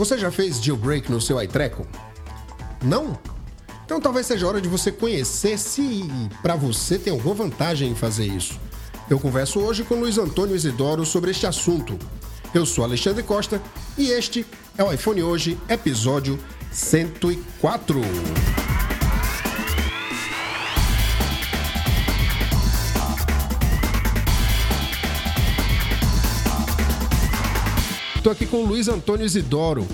Você já fez jailbreak no seu iTreco? Não? Então talvez seja hora de você conhecer se para você tem alguma vantagem em fazer isso. Eu converso hoje com Luiz Antônio Isidoro sobre este assunto. Eu sou Alexandre Costa e este é o iPhone Hoje, episódio 104. Estou aqui com o Luiz Antônio Isidoro,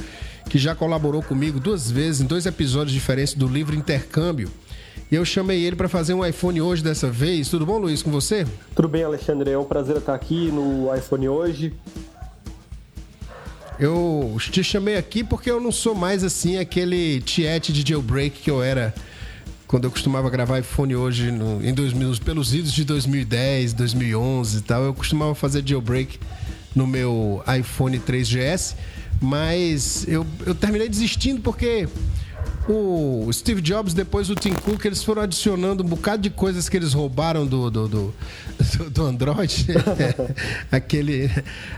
que já colaborou comigo duas vezes em dois episódios diferentes do livro Intercâmbio. E eu chamei ele para fazer um iPhone hoje dessa vez. Tudo bom, Luiz, com você? Tudo bem, Alexandre. É um prazer estar aqui no iPhone hoje. Eu te chamei aqui porque eu não sou mais assim aquele tiete de jailbreak que eu era quando eu costumava gravar iPhone hoje no, em 2000, pelos idos de 2010, 2011 e tal. Eu costumava fazer jailbreak no meu iPhone 3GS, mas eu, eu terminei desistindo porque o Steve Jobs, depois o Tim Cook, eles foram adicionando um bocado de coisas que eles roubaram do, do, do, do Android. Aquele,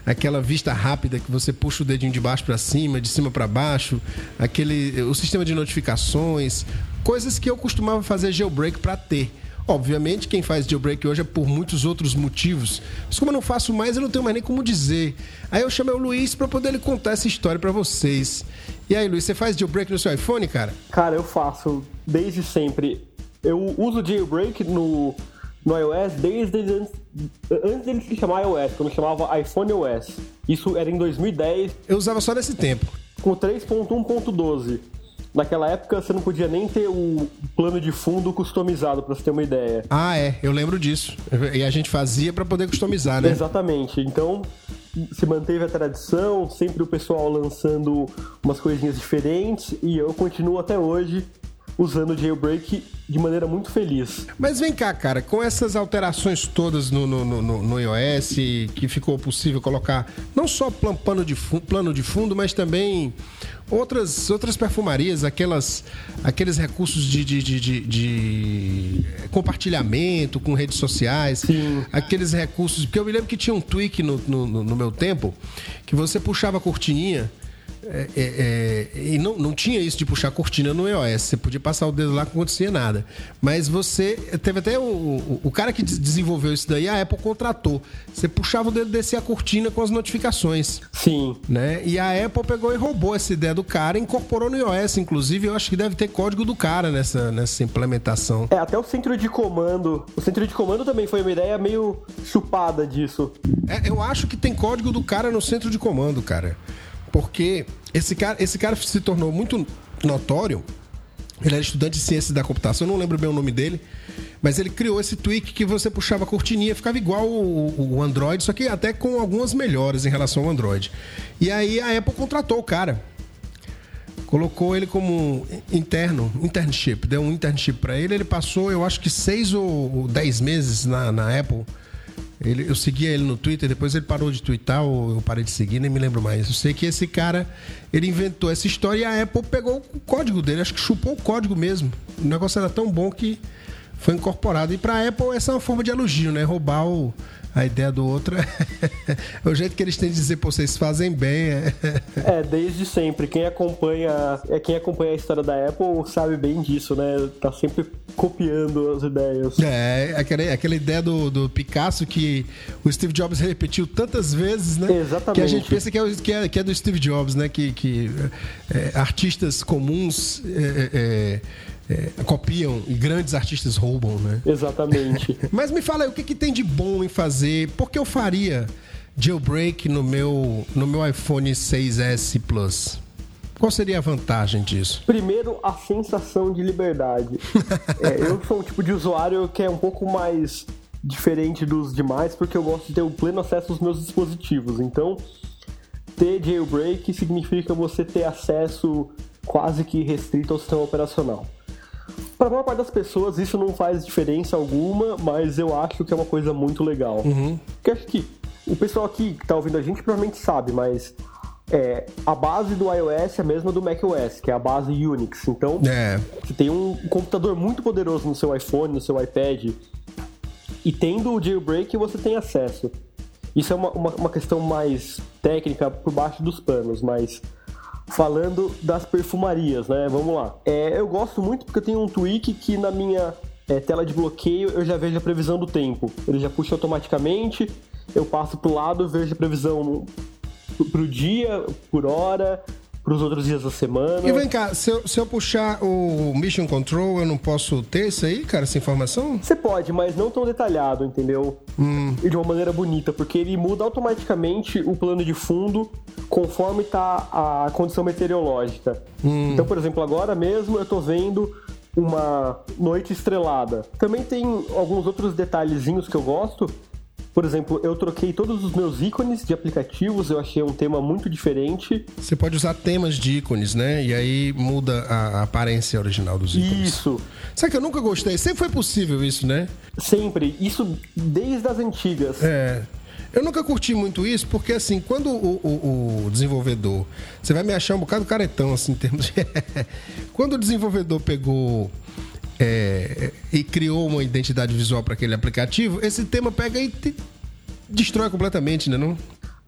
aquela vista rápida que você puxa o dedinho de baixo para cima, de cima para baixo, aquele, o sistema de notificações, coisas que eu costumava fazer jailbreak para ter. Obviamente, quem faz jailbreak hoje é por muitos outros motivos. Mas como eu não faço mais, eu não tenho mais nem como dizer. Aí eu chamei o Luiz para poder ele contar essa história para vocês. E aí, Luiz, você faz jailbreak no seu iPhone, cara? Cara, eu faço desde sempre. Eu uso jailbreak no, no iOS desde antes, antes dele se chamar iOS, quando chamava iPhone OS. Isso era em 2010. Eu usava só nesse tempo. Com 3.1.12. Naquela época você não podia nem ter o plano de fundo customizado, para você ter uma ideia. Ah, é, eu lembro disso. E a gente fazia para poder customizar, né? Exatamente. Então, se manteve a tradição, sempre o pessoal lançando umas coisinhas diferentes e eu continuo até hoje usando o jailbreak de maneira muito feliz. Mas vem cá, cara, com essas alterações todas no, no, no, no iOS, que ficou possível colocar não só plano de, fundo, plano de fundo, mas também outras, outras perfumarias, aquelas, aqueles recursos de, de, de, de, compartilhamento com redes sociais, Sim. aqueles recursos. Porque eu me lembro que tinha um tweak no, no, no meu tempo que você puxava a cortininha é, é, é, e não, não tinha isso de puxar cortina no iOS. Você podia passar o dedo lá que não acontecia nada. Mas você. Teve até o, o, o, cara que desenvolveu isso daí, a Apple contratou. Você puxava o dedo descer a cortina com as notificações. Sim. Né? E a Apple pegou e roubou essa ideia do cara e incorporou no iOS. Inclusive, eu acho que deve ter código do cara nessa, nessa implementação. É, até o centro de comando. O centro de comando também foi uma ideia meio chupada disso. É, eu acho que tem código do cara no centro de comando, cara. Porque esse cara, esse cara se tornou muito notório. Ele era estudante de ciências da computação, eu não lembro bem o nome dele, mas ele criou esse tweak que você puxava a cortininha, ficava igual o, o Android, só que até com algumas melhoras em relação ao Android. E aí a Apple contratou o cara. Colocou ele como interno, internship, deu um internship para ele. Ele passou, eu acho que seis ou dez meses na, na Apple ele, eu seguia ele no Twitter, depois ele parou de twittar ou eu parei de seguir, nem me lembro mais. Eu sei que esse cara, ele inventou essa história e a Apple pegou o código dele, acho que chupou o código mesmo. O negócio era tão bom que foi incorporado. E para a Apple essa é uma forma de elogio, né? Roubar o, a ideia do outro é o jeito que eles têm de dizer, pô, vocês fazem bem. É. é, desde sempre. Quem acompanha, é quem acompanha a história da Apple sabe bem disso, né? Tá sempre copiando as ideias. É, aquela, aquela ideia do, do Picasso que o Steve Jobs repetiu tantas vezes, né? Exatamente. Que a gente pensa que é, que é, que é do Steve Jobs, né? Que, que é, artistas comuns é, copiam e grandes artistas roubam, né? Exatamente. Mas me fala aí, o que, que tem de bom em fazer? Por que eu faria jailbreak no meu, no meu iPhone 6S Plus? Qual seria a vantagem disso? Primeiro, a sensação de liberdade. é, eu sou um tipo de usuário que é um pouco mais diferente dos demais, porque eu gosto de ter o pleno acesso aos meus dispositivos. Então, ter jailbreak significa você ter acesso quase que restrito ao sistema operacional. Para a maior parte das pessoas isso não faz diferença alguma, mas eu acho que é uma coisa muito legal. Uhum. Porque acho que o pessoal aqui que está ouvindo a gente provavelmente sabe, mas é, a base do iOS é a mesma do macOS, que é a base Unix. Então, é. você tem um computador muito poderoso no seu iPhone, no seu iPad, e tendo o jailbreak você tem acesso. Isso é uma, uma, uma questão mais técnica por baixo dos panos, mas falando das perfumarias, né? Vamos lá. É, eu gosto muito porque eu tenho um tweak que na minha é, tela de bloqueio eu já vejo a previsão do tempo. Ele já puxa automaticamente, eu passo pro lado, vejo a previsão pro dia, por hora, os outros dias da semana. E vem cá, se eu, se eu puxar o Mission Control, eu não posso ter isso aí, cara, essa informação? Você pode, mas não tão detalhado, entendeu? Hum. E de uma maneira bonita, porque ele muda automaticamente o plano de fundo conforme tá a condição meteorológica. Hum. Então, por exemplo, agora mesmo eu tô vendo uma noite estrelada. Também tem alguns outros detalhezinhos que eu gosto, por exemplo, eu troquei todos os meus ícones de aplicativos, eu achei um tema muito diferente. Você pode usar temas de ícones, né? E aí muda a aparência original dos ícones. Isso. Sabe que eu nunca gostei? Sempre foi possível isso, né? Sempre. Isso desde as antigas. É. Eu nunca curti muito isso, porque assim, quando o, o, o, desenvolvedor. Você vai me achar um bocado caretão, assim, em termos de. quando o desenvolvedor pegou é, e criou uma identidade visual para aquele aplicativo, esse tema pega e te destrói completamente, né? Não?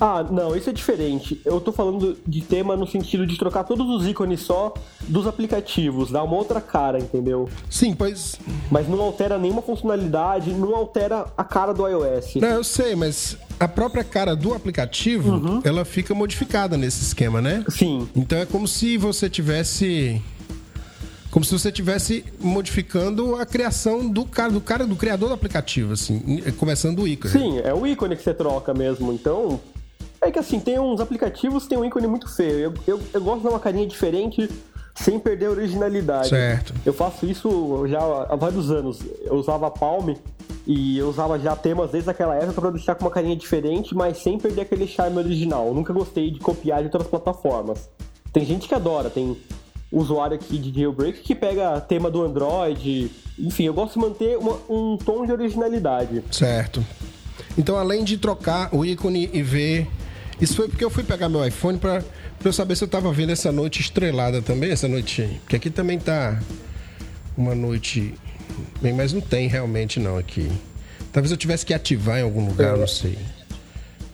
Ah, não, isso é diferente. Eu tô falando de tema no sentido de trocar todos os ícones só dos aplicativos, dar uma outra cara, entendeu? Sim, pois. Mas não altera nenhuma funcionalidade, não altera a cara do iOS. Não, eu sei, mas a própria cara do aplicativo, uhum. ela fica modificada nesse esquema, né? Sim. Então é como se você tivesse como se você estivesse modificando a criação do cara, do cara, do criador do aplicativo, assim, começando do ícone. Sim, é o ícone que você troca mesmo. Então, é que assim, tem uns aplicativos que tem um ícone muito feio. Eu, eu, eu gosto de dar uma carinha diferente sem perder a originalidade. Certo. Eu faço isso já há vários anos. Eu usava Palm e eu usava já temas desde aquela época para deixar com uma carinha diferente, mas sem perder aquele charme original. Eu nunca gostei de copiar de outras plataformas. Tem gente que adora, tem usuário aqui de jailbreak que pega tema do Android. Enfim, eu gosto de manter uma, um tom de originalidade. Certo. Então, além de trocar o ícone e ver. Isso foi porque eu fui pegar meu iPhone para eu saber se eu tava vendo essa noite estrelada também, essa noite. Porque aqui também tá uma noite. Bem, mas não tem realmente não aqui. Talvez eu tivesse que ativar em algum lugar, é. não sei.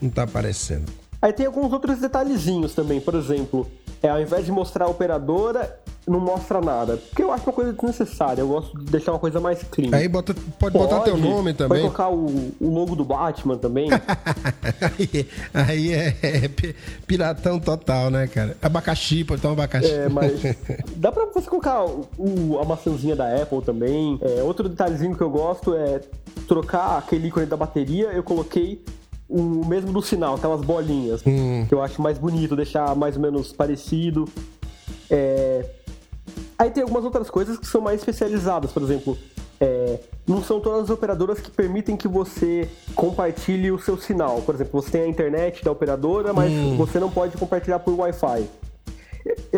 Não tá aparecendo. Aí tem alguns outros detalhezinhos também, por exemplo, é, ao invés de mostrar a operadora, não mostra nada. Porque eu acho uma coisa desnecessária. Eu gosto de deixar uma coisa mais clean. Aí bota, pode, pode botar teu nome também. Pode colocar o, o logo do Batman também. aí, aí é, é, piratão total, né, cara? Abacaxi, pode um abacaxi. É, mas dá pra você colocar o, a maçãzinha da Apple também. É, outro detalhezinho que eu gosto é trocar aquele ícone da bateria. Eu coloquei o mesmo do sinal, aquelas bolinhas, hum. que eu acho mais bonito, deixar mais ou menos parecido. É... Aí tem algumas outras coisas que são mais especializadas, por exemplo, é... não são todas as operadoras que permitem que você compartilhe o seu sinal. Por exemplo, você tem a internet da operadora, mas hum. você não pode compartilhar por Wi-Fi.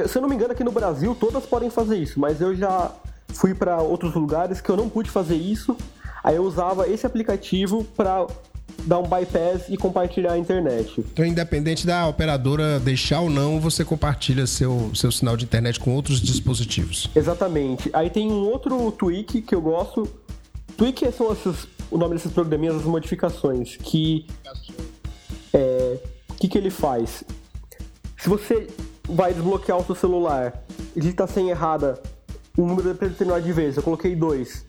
Se eu não me engano, aqui no Brasil todas podem fazer isso, mas eu já fui para outros lugares que eu não pude fazer isso. Aí eu usava esse aplicativo para dar um bypass e compartilhar a internet. Então, independente da operadora deixar ou não, você compartilha seu, seu sinal de internet com outros dispositivos. Exatamente. Aí tem um outro tweak que eu gosto. Tweak são esses, o nome desses programinhas, as modificações, que. É, o que, que ele faz? Se você vai desbloquear o seu celular e digita a senha errada um número determinado de vezes, eu coloquei dois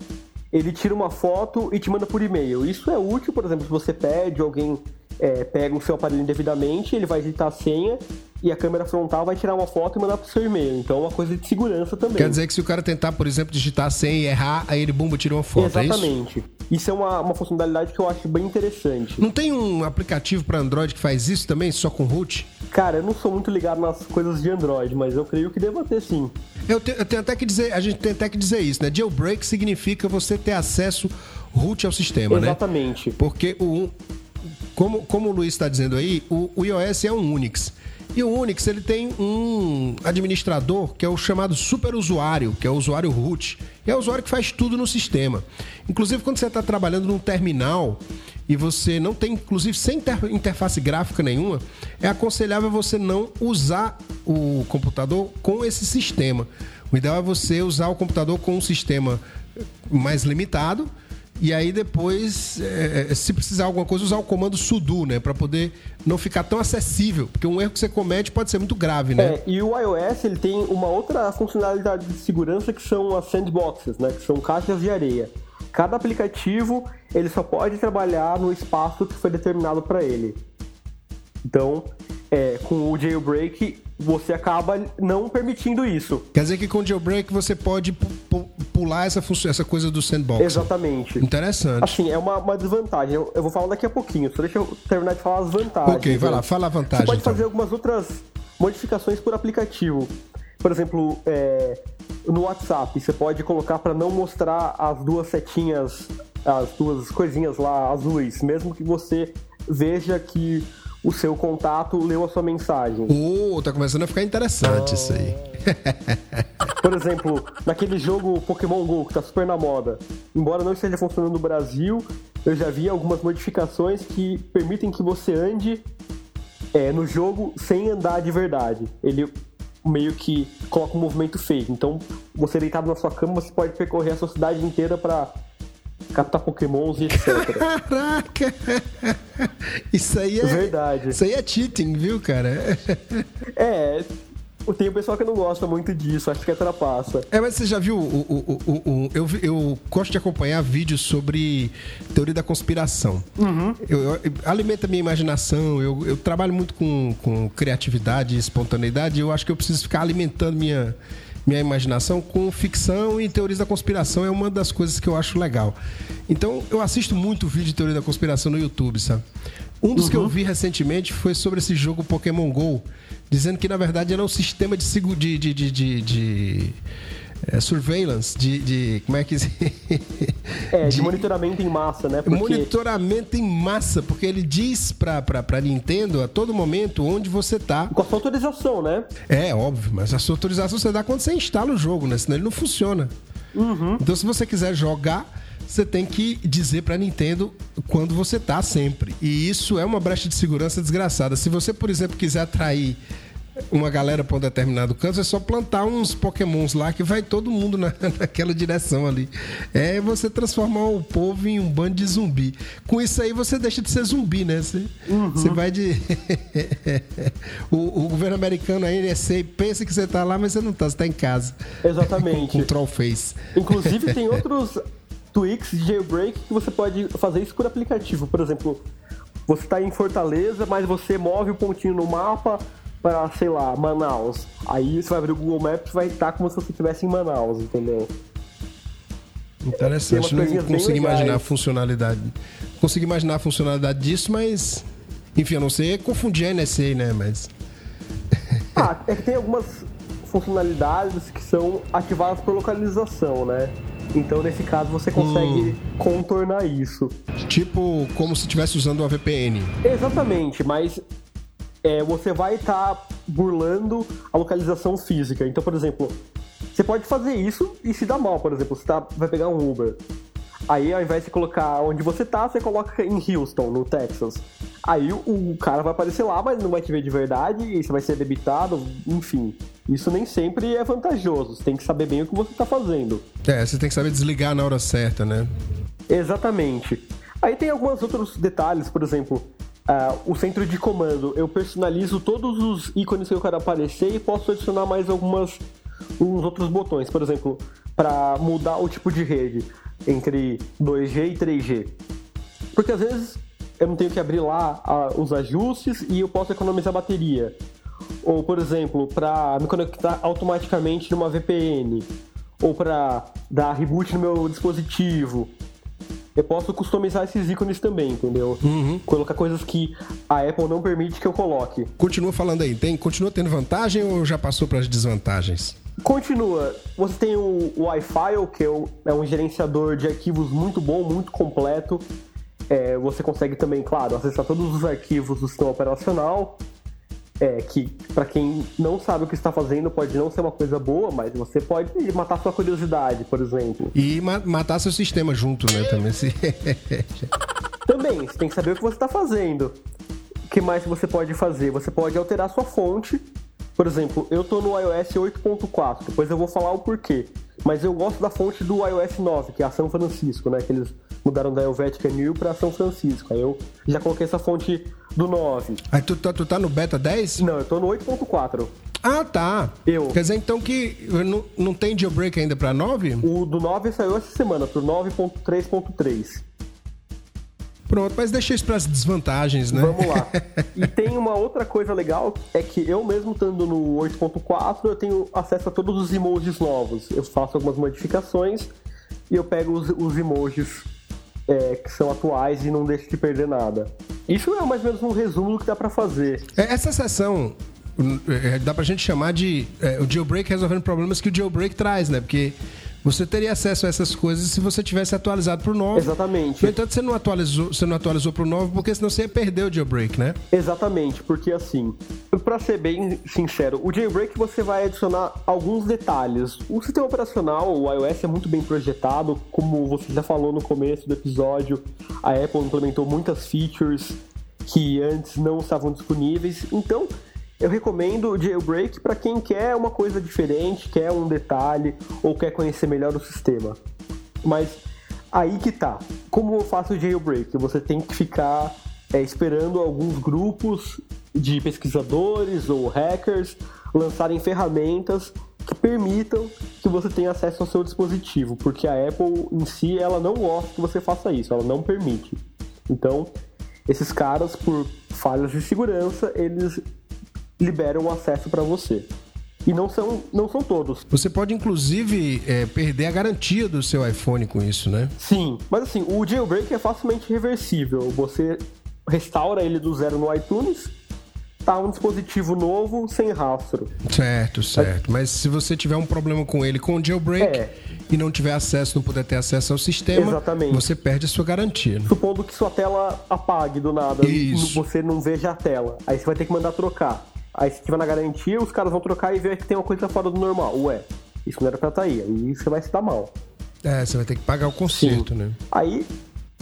ele tira uma foto e te manda por e-mail. Isso é útil, por exemplo, se você pede, alguém é, pega o seu aparelho indevidamente, ele vai digitar a senha e a câmera frontal vai tirar uma foto e mandar pro seu e-mail. Então é uma coisa de segurança também. Quer dizer que se o cara tentar, por exemplo, digitar e errar, aí ele bumba tira uma foto, Exatamente. É isso? isso é uma, uma funcionalidade que eu acho bem interessante. Não tem um aplicativo para Android que faz isso também, só com root? Cara, eu não sou muito ligado nas coisas de Android, mas eu creio que deva ter sim. Eu, te, eu tenho até que dizer, a gente tem até que dizer isso, né? Jailbreak significa você ter acesso root ao sistema, Exatamente. né? Exatamente. Porque o, como, como o Luiz está dizendo aí, o, o iOS é um Unix. E o Unix ele tem um administrador que é o chamado superusuário, que é o usuário root. E é o usuário que faz tudo no sistema. Inclusive, quando você está trabalhando num terminal e você não tem, inclusive, sem interface gráfica nenhuma, é aconselhável você não usar o computador com esse sistema. O ideal é você usar o computador com um sistema mais limitado E aí depois, é, se precisar alguma coisa, usar o comando sudo, né? Para poder não ficar tão acessível. Porque um erro que você comete pode ser muito grave, né? É, e o iOS ele tem uma outra funcionalidade de segurança que são as sandboxes, né? Que são caixas de areia. Cada aplicativo ele só pode trabalhar no espaço que foi determinado para ele. Então, é, com o jailbreak, você acaba não permitindo isso. Quer dizer que com o jailbreak você pode pular essa, essa coisa do sandbox. Exatamente. Interessante. Assim, é uma, uma desvantagem. Eu, eu, vou falar daqui a pouquinho, só deixa eu terminar de falar as vantagens. Ok, vai né? lá, fala a vantagem. Você pode então. fazer algumas outras modificações por aplicativo. Por exemplo, é, no WhatsApp, você pode colocar para não mostrar as duas setinhas, as duas coisinhas lá azuis, mesmo que você veja que o seu contato leu a sua mensagem. Oh, tá começando a ficar interessante oh. isso aí. Por exemplo, naquele jogo Pokémon GO, que tá super na moda, embora não esteja funcionando no Brasil, eu já vi algumas modificações que permitem que você ande é, no jogo sem andar de verdade. Ele meio que coloca um movimento fake. Então, você deitado na sua cama, você pode percorrer a sua cidade inteira para captar pokémons e etc. Caraca! Isso aí é. Verdade. Isso aí é cheating, viu, cara? É. Tem o pessoal que não gosta muito disso, acho que atrapassa. É, mas você já viu o. o, o, o eu, eu gosto de acompanhar vídeos sobre teoria da conspiração. Uhum. Eu, eu, alimenta a minha imaginação, eu, eu trabalho muito com, com criatividade e espontaneidade, eu acho que eu preciso ficar alimentando minha minha imaginação com ficção e teorias da conspiração é uma das coisas que eu acho legal. Então, eu assisto muito vídeo de teoria da conspiração no YouTube, sabe? Um dos uhum. que eu uhum. vi recentemente foi sobre esse jogo Pokémon GO, dizendo que na verdade era um sistema de, de, de, de, de, de é, surveillance, de, de, Como é que. é, de, de, monitoramento em massa, né? Porque... Monitoramento em massa, porque ele diz pra, pra, pra Nintendo a todo momento onde você tá. Com a sua autorização, né? É, óbvio, mas a sua autorização você dá quando você instala o jogo, né? Senão ele não funciona. Uhum. Então, se você quiser jogar, você tem que dizer para Nintendo quando você tá sempre. E isso é uma brecha de segurança desgraçada. Se você, por exemplo, quiser atrair uma galera para um determinado canto, é só plantar uns pokémons lá que vai todo mundo na, naquela direção ali. É você transformar o povo em um bando de zumbi. Com isso aí você deixa de ser zumbi, né? Você, uhum. você vai de. o, o, governo americano, a NSA, pensa que você tá lá, mas você não tá, você tá em casa. Exatamente. com, com troll face. Inclusive tem outros tweaks de jailbreak que você pode fazer isso por aplicativo. Por exemplo, você está em Fortaleza, mas você move o pontinho no mapa para, sei lá, Manaus. Aí você vai abrir o Google Maps e vai estar como se você estivesse em Manaus, entendeu? Interessante, não consigo imaginar a funcionalidade. Consigo imaginar a funcionalidade disso, mas. Enfim, a não ser confundir a NSA, né? Mas. ah, é que tem algumas funcionalidades que são ativadas por localização, né? Então, nesse caso, você consegue hum. contornar isso. Tipo, como se estivesse usando uma VPN. Exatamente, mas é, você vai estar tá burlando a localização física. Então, por exemplo, você pode fazer isso e se dá mal, por exemplo, você tá, vai pegar um Uber. Aí, ao invés de colocar onde você tá, você coloca em Houston, no Texas. Aí o cara vai aparecer lá, mas não vai te ver de verdade, e você vai ser debitado, enfim. Isso nem sempre é vantajoso. Você tem que saber bem o que você tá fazendo. É, você tem que saber desligar na hora certa, né? Exatamente. Aí tem alguns outros detalhes, por exemplo, Uh, o centro de comando, eu personalizo todos os ícones que eu quero aparecer e posso adicionar mais algumas uns outros botões, por exemplo, para mudar o tipo de rede entre 2G e 3G. Porque às vezes eu não tenho que abrir lá uh, os ajustes e eu posso economizar bateria. Ou, por exemplo, para me conectar automaticamente numa VPN, ou para dar reboot no meu dispositivo, eu posso customizar esses ícones também, entendeu? Uhum. Colocar coisas que a Apple não permite que eu coloque. Continua falando aí, tem, continua tendo vantagem ou já passou para as desvantagens? Continua. Você tem o, o iFile, que é, é um gerenciador de arquivos muito bom, muito completo. É, você consegue também, claro, acessar todos os arquivos do sistema operacional é, que para quem não sabe o que está fazendo pode não ser uma coisa boa, mas você pode matar sua curiosidade, por exemplo. E ma matar seu sistema junto, né? Também. Se... também, você tem que saber o que você está fazendo. O que mais você pode fazer? Você pode alterar sua fonte. Por exemplo, eu estou no iOS 8.4, depois eu vou falar o porquê. Mas eu gosto da fonte do iOS 9, que é a São Francisco, né? Que eles mudaram da Helvetica New para São Francisco. Aí eu já coloquei essa fonte do 9. Aí tu, tá- tu tá no beta 10? Não, eu tô no 8.4. Ah, tá. Eu. Quer dizer então que não, não tem jailbreak ainda pra 9? O do 9 saiu essa semana, pro 9.3.3. Pronto, mas deixa isso pras desvantagens, né? Vamos lá. E tem uma outra coisa legal, é que eu mesmo estando no 8.4, eu tenho acesso a todos os emojis novos. Eu faço algumas modificações e eu pego os, os emojis é, que são atuais e não deixo de perder nada. Isso é mais ou menos um resumo do que dá pra fazer. É, Essa sessão é, dá pra gente chamar de é, o jailbreak resolvendo problemas que o jailbreak traz, né? Porque você teria acesso a essas coisas se você tivesse atualizado pro 9. Exatamente. No entanto, você não atualizou, você não atualizou pro 9 porque senão você ia perder o jailbreak, né? Exatamente, porque assim, pra ser bem sincero, o jailbreak você vai adicionar alguns detalhes. O sistema operacional, o iOS é muito bem projetado, como você já falou no começo do episódio, a Apple implementou muitas features que antes não estavam disponíveis. Então, eu recomendo o jailbreak para quem quer uma coisa diferente, quer um detalhe ou quer conhecer melhor o sistema. Mas aí que tá. Como eu faço o jailbreak? Você tem que ficar é, esperando alguns grupos de pesquisadores ou hackers lançarem ferramentas que permitam que você tenha acesso ao seu dispositivo, porque a Apple em si ela não gosta que você faça isso, ela não permite. Então, esses caras por falhas de segurança, eles liberam o acesso para você. E não são, não são todos. Você pode, inclusive, é, perder a garantia do seu iPhone com isso, né? Sim, mas assim, o jailbreak é facilmente reversível. Você restaura ele do zero no iTunes, tá um dispositivo novo sem rastro. Certo, certo. Mas se você tiver um problema com ele com o jailbreak É. e não tiver acesso, não puder ter acesso ao sistema, Exatamente. você perde a sua garantia. né? Supondo que sua tela apague do nada, Isso. você não veja a tela. Aí você vai ter que mandar trocar. Aí se tiver na garantia, os caras vão trocar e ver que tem uma coisa fora do normal. Ué, isso não era pra estar aí. Aí você vai se dar mal. É, você vai ter que pagar o conserto, né? Aí,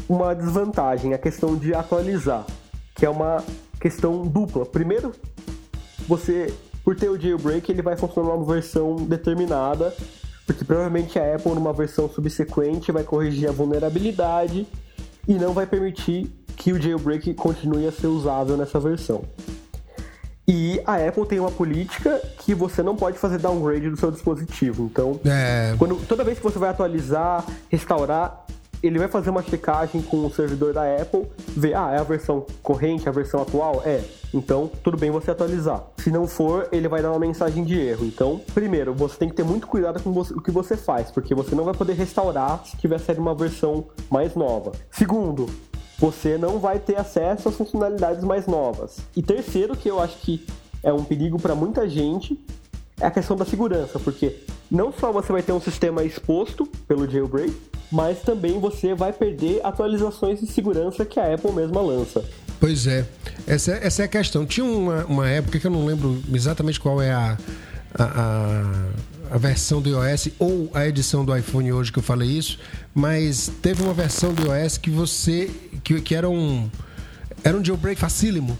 uma desvantagem, a questão de atualizar, que é uma questão dupla. Primeiro, você, por ter o jailbreak, ele vai funcionar numa versão determinada, porque provavelmente a Apple, numa versão subsequente, vai corrigir a vulnerabilidade e não vai permitir que o jailbreak continue a ser usável nessa versão. E a Apple tem uma política que você não pode fazer downgrade do seu dispositivo. Então, É, quando, toda vez que você vai atualizar, restaurar, ele vai fazer uma checagem com o servidor da Apple, ver, ah, é a versão corrente, a versão atual? É. Então, tudo bem você atualizar. Se não for, ele vai dar uma mensagem de erro. Então, primeiro, você tem que ter muito cuidado com o que você faz, porque você não vai poder restaurar se tiver saído uma versão mais nova. Segundo, você não vai ter acesso às funcionalidades mais novas. E terceiro, que eu acho que é um perigo para muita gente, é a questão da segurança, porque não só você vai ter um sistema exposto pelo jailbreak, mas também você vai perder atualizações de segurança que a Apple mesma lança. Pois é. Essa, é- essa é a questão. Tinha uma, uma época que eu não lembro exatamente qual é a, a, a, a versão do iOS ou a edição do iPhone hoje que eu falei isso, mas teve uma versão do iOS que você. que, que era um. Era um jailbreak facílimo.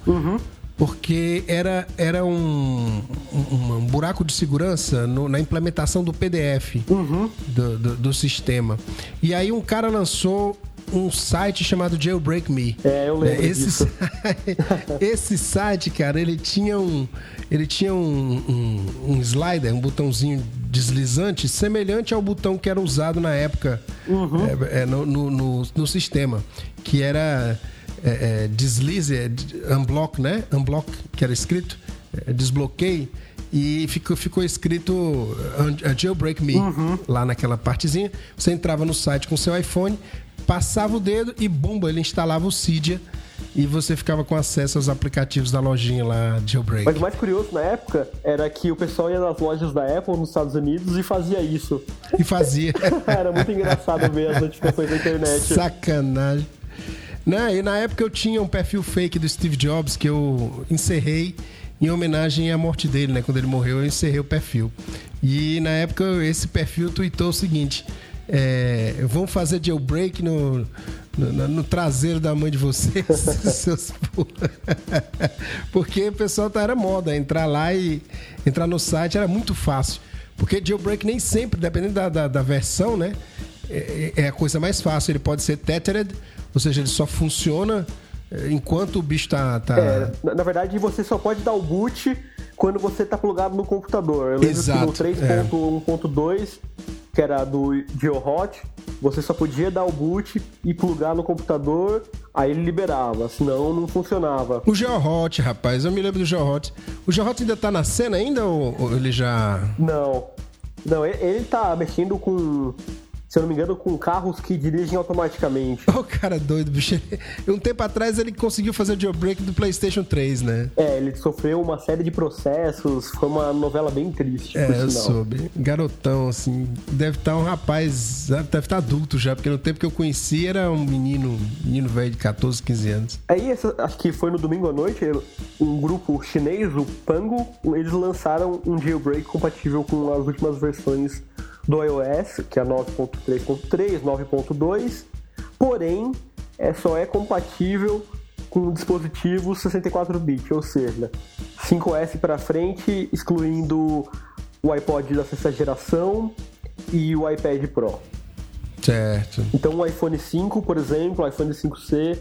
Porque era, era um, um, um buraco de segurança no- na implementação do PDF do, do, do sistema. E aí um cara lançou um site chamado Jailbreak Me. É, eu lembro Esse, disso. esse site, cara, ele tinha um. Ele tinha um, um, um slider, um botãozinho deslizante, semelhante ao botão que era usado na época Uhum. é, é, no, no, no- no sistema. Que era é, é, deslize, é, unblock, né? Unblock, que era escrito, é, desbloqueie. E ficou, ficou escrito uh, Jailbreak Me Uhum. lá naquela partezinha. Você entrava no site com seu iPhone, passava o dedo e bumba, ele instalava o Cydia e você ficava com acesso aos aplicativos da lojinha lá, Jailbreak. Mas o mais curioso na época era que o pessoal ia nas lojas da Apple nos Estados Unidos e fazia isso. E fazia. era muito engraçado ver as notificações da internet. Sacanagem. Né? E na época eu tinha um perfil fake do Steve Jobs que eu encerrei em homenagem à morte dele, né? Quando ele morreu, eu encerrei o perfil. E na época esse perfil tweetou o seguinte: é, vão fazer jailbreak no, no, no traseiro da mãe de vocês, seus porra." Porque o pessoal tá, era moda, entrar lá e entrar no site era muito fácil. Porque jailbreak nem sempre, dependendo da, da, da versão, né? é, é a coisa mais fácil. Ele pode ser tethered, ou seja, ele só funciona é, enquanto o bicho tá. tá... É, na, verdade, você só pode dar o boot quando você tá plugado no computador. Eu lembro Exato, que no 3.1.2, é. Que era do GeoHot, você só podia dar o boot e plugar no computador, aí ele liberava, senão não funcionava. O GeoHot, rapaz, eu me lembro do GeoHot. O GeoHot ainda tá na cena ainda ou, ou ele já. Não. Não, ele, ele tá mexendo com se eu não me engano, com carros que dirigem automaticamente. O oh, cara doido, bicho. Um tempo atrás ele conseguiu fazer o jailbreak do PlayStation 3, né? É, ele sofreu uma série de processos. Foi uma novela bem triste. É, eu soube. Garotão, assim. Deve estar tá um rapaz. Deve estar tá adulto já, porque no tempo que eu conheci era um menino, menino velho de 14, 15 anos. Aí, acho que foi no domingo à noite, um grupo chinês, o Pango, eles lançaram um jailbreak compatível com as últimas versões do iOS, que é 9.3.3, 9.2, porém é, só é compatível com dispositivos 64-bit, ou seja, 5S para frente, excluindo o iPod da sexta geração e o iPad Pro. Certo. Então o iPhone 5, por exemplo, o iPhone 5C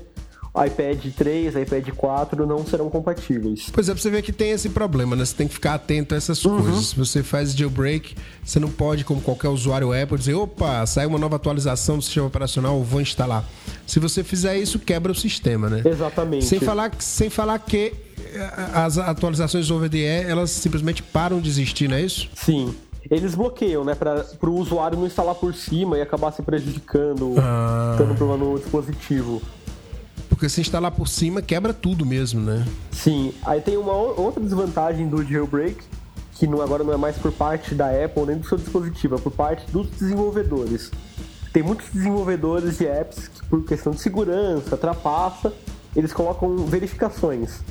iPad 3, iPad 4 não serão compatíveis. Pois é, pra você ver que tem esse problema, né? Você tem que ficar atento a essas uhum. coisas. Se você faz jailbreak, você não pode, como qualquer usuário Apple, dizer, opa, saiu uma nova atualização do sistema operacional, vou instalar. Se você fizer isso, quebra o sistema, né? Exatamente. Sem falar, sem falar que eh, as atualizações over the air, elas simplesmente param de existir, não é isso? Sim eles bloqueiam, né? Para o usuário não instalar por cima e acabar se prejudicando, ah. dando problema no dispositivo. Porque se instalar por cima, quebra tudo mesmo, né? Sim. Aí tem uma outra desvantagem do jailbreak, que não, agora não é mais por parte da Apple nem do seu dispositivo, é por parte dos desenvolvedores. Tem muitos desenvolvedores de apps que, por questão de segurança, trapaça, eles colocam verificações.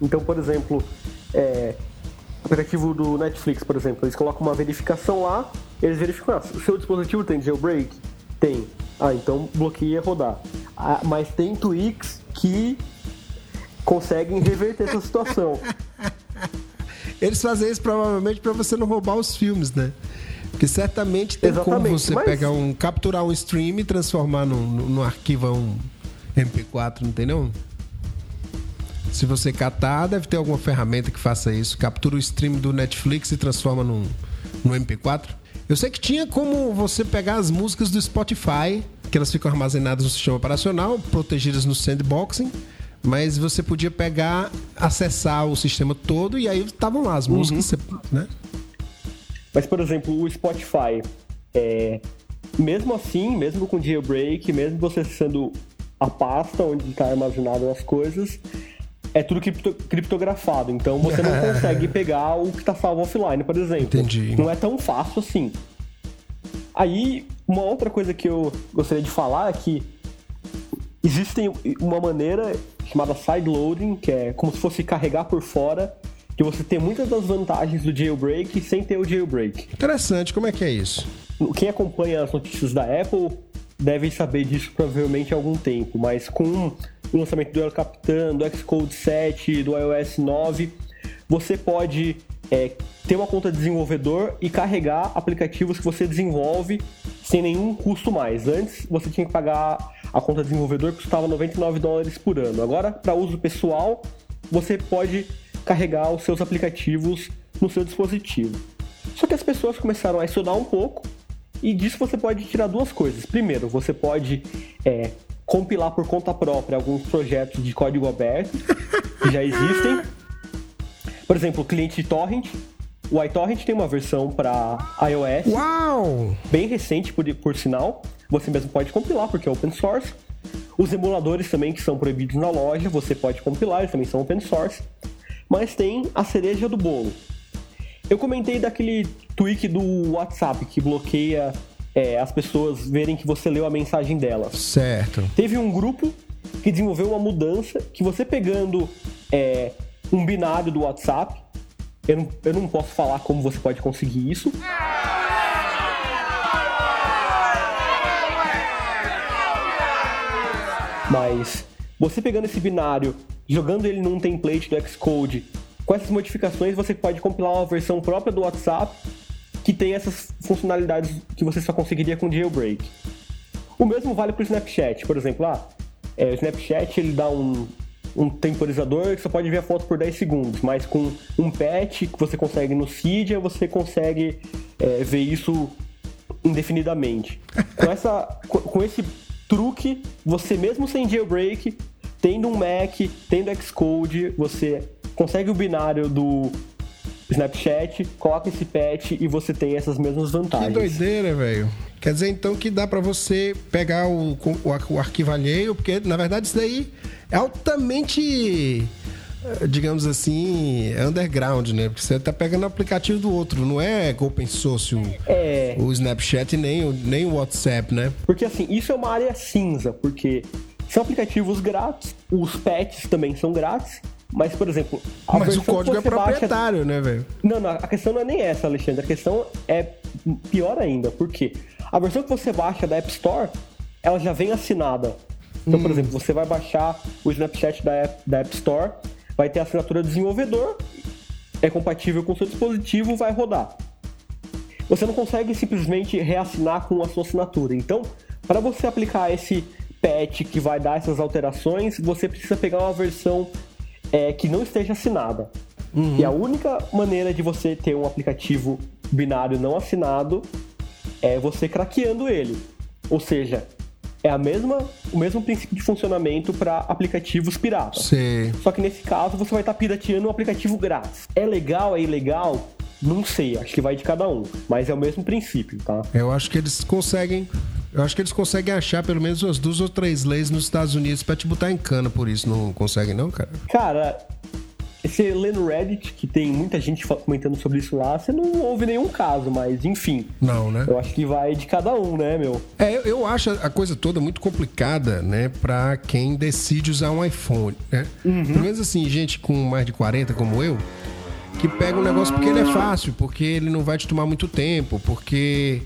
Então, por exemplo, é, aplicativo do Netflix, por exemplo, eles colocam uma verificação lá, eles verificam, ah, o seu dispositivo tem jailbreak? Tem. Ah, então bloqueia rodar. Ah, mas tem tweaks que conseguem reverter essa situação. Eles fazem isso provavelmente para você não roubar os filmes, né? Porque certamente tem Exatamente, como você mas... pegar um. capturar um stream e transformar num, num arquivo um MP4, não tem não? Se você catar, deve ter alguma ferramenta que faça isso. Captura o stream do Netflix e transforma num, num MP4. Eu sei que tinha como você pegar as músicas do Spotify, que elas ficam armazenadas no sistema operacional, protegidas no sandboxing, mas você podia pegar, acessar o sistema todo e aí estavam lá as uhum. músicas, uhum. né? Mas, por exemplo, o Spotify, é, mesmo assim, mesmo com jailbreak, mesmo você sendo a pasta onde está armazenado as coisas, é tudo cripto, criptografado. Então você não consegue pegar o que está salvo offline, por exemplo. Entendi. Não é tão fácil assim. Aí, uma outra coisa que eu gostaria de falar é que existe uma maneira chamada sideloading, que é como se fosse carregar por fora, que você tem muitas das vantagens do jailbreak sem ter o jailbreak. Interessante, como é que é isso? Quem acompanha as notícias da Apple deve saber disso provavelmente há algum tempo, mas com o lançamento do El Capitan, do Xcode 7, do iOS 9, você pode é, ter uma conta de desenvolvedor e carregar aplicativos que você desenvolve sem nenhum custo mais. Antes você tinha que pagar a conta de desenvolvedor que custava 99 dólares por ano. Agora, para uso pessoal, você pode carregar os seus aplicativos no seu dispositivo. Só que as pessoas começaram a estudar um pouco e disso você pode tirar duas coisas. Primeiro, você pode é, compilar por conta própria alguns projetos de código aberto que já existem. Por exemplo, o cliente de torrent. O iTorrent tem uma versão para iOS. Uau! Bem recente, por, por sinal. Você mesmo pode compilar, porque é open source. Os emuladores também, que são proibidos na loja, você pode compilar, eles também são open source. Mas tem a cereja do bolo. Eu comentei daquele tweak do WhatsApp que bloqueia é, as pessoas verem que você leu a mensagem delas. Certo. Teve um grupo que desenvolveu uma mudança que você pegando é, um binário do WhatsApp, eu não, eu não posso falar como você pode conseguir isso. Mas você pegando esse binário, jogando ele num template do Xcode, com essas modificações você pode compilar uma versão própria do WhatsApp que tem essas funcionalidades que você só conseguiria com jailbreak. O mesmo vale para o Snapchat. Por exemplo, ah, é, o Snapchat ele dá um, um temporizador que você pode ver a foto por 10 segundos, mas com um patch que você consegue no Cydia, você consegue é, ver isso indefinidamente. com, essa, com esse truque, você mesmo sem jailbreak, tendo um Mac, tendo Xcode, você consegue o binário do Snapchat, coloca esse patch e você tem essas mesmas vantagens. Que doideira, velho. Quer dizer então que dá para você pegar o, o, o arquivo alheio, porque na verdade isso daí é altamente eh, digamos assim, underground, né? Porque você tá pegando o aplicativo do outro, não é open source o, é... o Snapchat nem o, nem o WhatsApp, né? Porque assim, isso é uma área cinza, porque são aplicativos grátis, os patches também são grátis, mas, por exemplo. Mas o código é proprietário, baixa... né, velho? Não, não, a questão não é nem essa, Alexandre. A questão é pior ainda. Por quê? A versão que você baixa da App Store, ela já vem assinada. Então, hum. por exemplo, você vai baixar o Snapchat da App, da App Store, vai ter a assinatura do desenvolvedor, é compatível com o seu dispositivo, vai rodar. Você não consegue simplesmente reassinar com a sua assinatura. Então, para você aplicar esse patch que vai dar essas alterações, você precisa pegar uma versão é, que não esteja assinada. Uhum. E a única maneira de você ter um aplicativo binário não assinado é você craqueando ele. Ou seja, é a mesma, o mesmo princípio de funcionamento para aplicativos piratas. Sim. Só que nesse caso você vai estar tá pirateando um aplicativo grátis. É legal, é ilegal? Não sei, acho que vai de cada um. Mas é o mesmo princípio, tá? Eu acho que eles conseguem. Eu acho que eles conseguem achar pelo menos umas duas ou três leis nos Estados Unidos para te botar em cana por isso. Não conseguem, não, cara? Cara, você lê no Reddit, que tem muita gente comentando sobre isso lá, você não ouve nenhum caso, mas enfim. Não, né? Eu acho que vai de cada um, né, meu? É, eu, eu acho a coisa toda muito complicada, né, pra quem decide usar um iPhone, né? Uhum. Pelo menos assim, gente com mais de 40 como eu, que pega um negócio porque ele é fácil, porque ele não vai te tomar muito tempo, porque.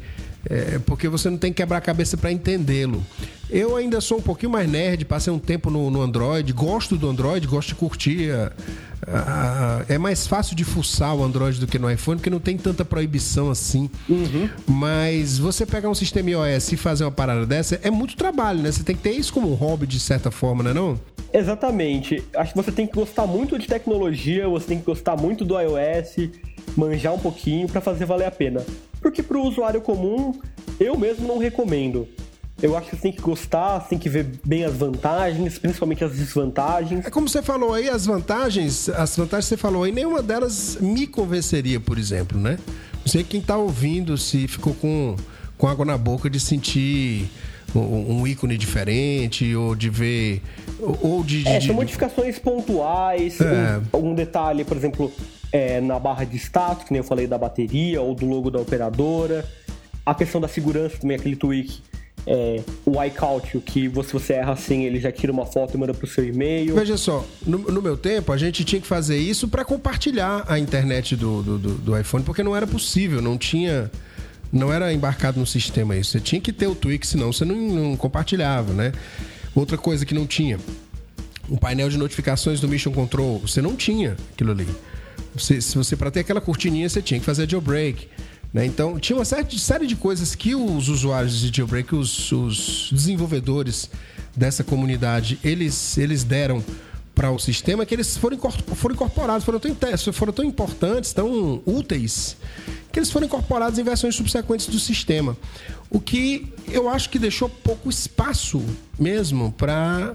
É, porque você não tem que quebrar a cabeça para entendê-lo. Eu ainda sou um pouquinho mais nerd, passei um tempo no, no Android, gosto do Android, gosto de curtir a, ah, é mais fácil de fuçar o Android do que no iPhone, porque não tem tanta proibição assim. Uhum. Mas você pegar um sistema iOS e fazer uma parada dessa é muito trabalho, né? Você tem que ter isso como um hobby de certa forma, né não? Exatamente. Acho que você tem que gostar muito de tecnologia, você tem que gostar muito do iOS, manjar um pouquinho para fazer valer a pena. Porque para o usuário comum, eu mesmo não recomendo. Eu acho que você tem que gostar, você tem que ver bem as vantagens, principalmente as desvantagens. É como você falou aí, as vantagens, as vantagens que você falou aí, nenhuma delas me convenceria, por exemplo, né? Não sei quem tá ouvindo se ficou com, com água na boca de sentir um, um ícone diferente ou de ver ou de, de é, são modificações pontuais é. um, um, detalhe por exemplo é, na barra de status que nem eu falei da bateria ou do logo da operadora a questão da segurança também aquele tweak é, o iCount, que você, você erra assim, ele já tira uma foto e manda pro seu e-mail. Veja só, no, no meu tempo a gente tinha que fazer isso para compartilhar a internet do, do, do, do iPhone, porque não era possível, não tinha não era embarcado no sistema isso. Você tinha que ter o Twix, senão você não, não, compartilhava, né? Outra coisa que não tinha, o painel de notificações do Mission Control, você não tinha aquilo ali. Você, se você para ter aquela cortininha, você tinha que fazer jailbreak. Né? Então, tinha uma série, série de coisas que os usuários de jailbreak, os, os desenvolvedores dessa comunidade, eles, eles deram para o sistema que eles foram, foram incorporados, foram tão, foram tão importantes, tão úteis, que eles foram incorporados em versões subsequentes do sistema. O que eu acho que deixou pouco espaço mesmo para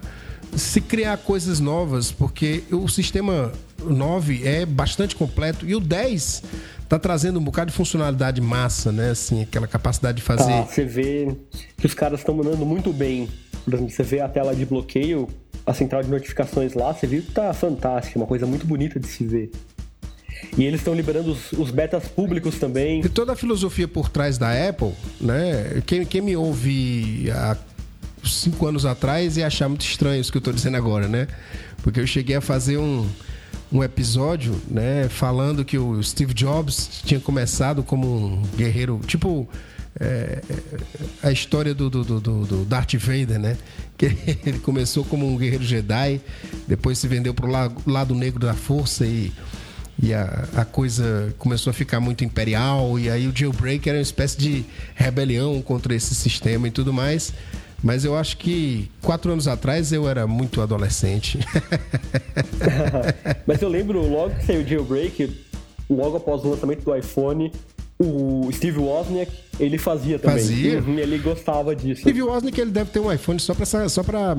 se criar coisas novas, porque o sistema 9 é bastante completo e o 10 tá trazendo um bocado de funcionalidade massa, né? Assim, aquela capacidade de fazer. Tá, você vê que os caras estão mandando muito bem. Por exemplo, você vê a tela de bloqueio, a central de notificações lá, você viu que tá fantástica, uma coisa muito bonita de se ver. E eles estão liberando os, os, betas públicos também. E toda a filosofia por trás da Apple, né? Quem, quem me ouve há cinco anos atrás ia achar muito estranho isso que eu estou dizendo agora, né? Porque eu cheguei a fazer um um episódio, né, falando que o Steve Jobs tinha começado como um guerreiro, tipo é, a história do, do, do, do, Darth Vader, né? Que ele começou como um guerreiro Jedi, depois se vendeu para o lado, lado negro da força e, e a, a coisa começou a ficar muito imperial, e aí o jailbreak era uma espécie de rebelião contra esse sistema e tudo mais. Mas eu acho que quatro anos atrás eu era muito adolescente. Mas eu lembro logo que saiu o Jailbreak, logo após o lançamento do iPhone, o Steve Wozniak, ele fazia também. Fazia? Uhum, ele gostava disso. Steve Wozniak, ele deve ter um iPhone só pra, só pra,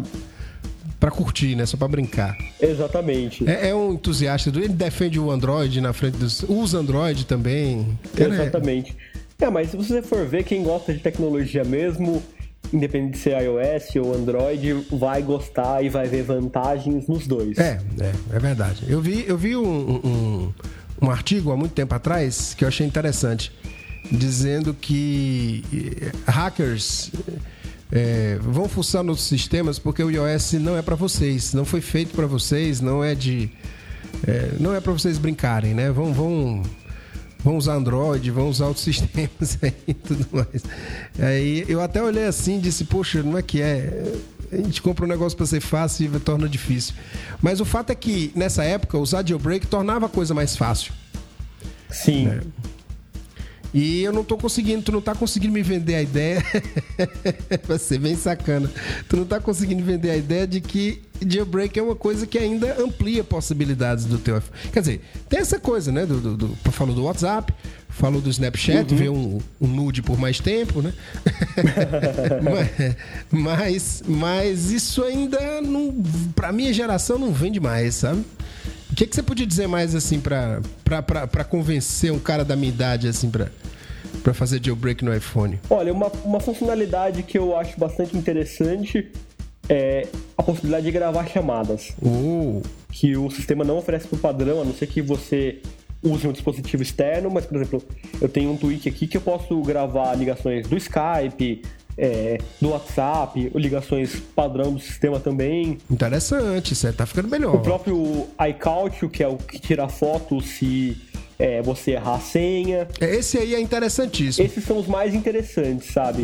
pra curtir, né? Só pra brincar. Exatamente. É, é um entusiasta do... Ele defende o Android na frente dos... Usa Android também. É- Exatamente. É, mas se você for ver, quem gosta de tecnologia mesmo, independente de ser iOS ou Android, vai gostar e vai ver vantagens nos dois. É, é, é verdade. Eu vi, eu vi um, um, um artigo há muito tempo atrás que eu achei interessante, dizendo que eh, hackers eh, vão fuçar nos sistemas porque o iOS não é para vocês, não foi feito para vocês, não é de, eh, não é para vocês brincarem, né? Vão, vão vão usar Android, vão usar outros sistemas aí e tudo mais. Aí eu até olhei assim e disse, poxa, não é que é. A gente compra um negócio para ser fácil e torna difícil. Mas o fato é que, nessa época, usar jailbreak tornava a coisa mais fácil. Sim. É. E eu não tô conseguindo, tu não tá conseguindo me vender a ideia. Vai ser bem sacana. Tu não tá conseguindo vender a ideia de que jailbreak é uma coisa que ainda amplia possibilidades do teu iPhone. Quer dizer, tem essa coisa, né? Do, do, do falou do WhatsApp, falou do Snapchat, Uhum. vê um, um nude por mais tempo, né? mas, mas isso ainda não, pra minha geração não vende mais, sabe? O que, que você podia dizer mais assim pra, pra, pra, pra convencer um cara da minha idade assim pra, pra fazer jailbreak no iPhone? Olha, uma, uma funcionalidade que eu acho bastante interessante é a possibilidade de gravar chamadas. Oh, que o sistema não oferece por padrão, a não ser que você use um dispositivo externo, mas, por exemplo, eu tenho um tweak aqui que eu posso gravar ligações do Skype, é, do WhatsApp, ligações padrão do sistema também. interessante, isso aí tá ficando melhor. O próprio iCount, que é o que tira foto se é, você errar a senha. Esse aí é interessantíssimo. Esses são os mais interessantes, sabe?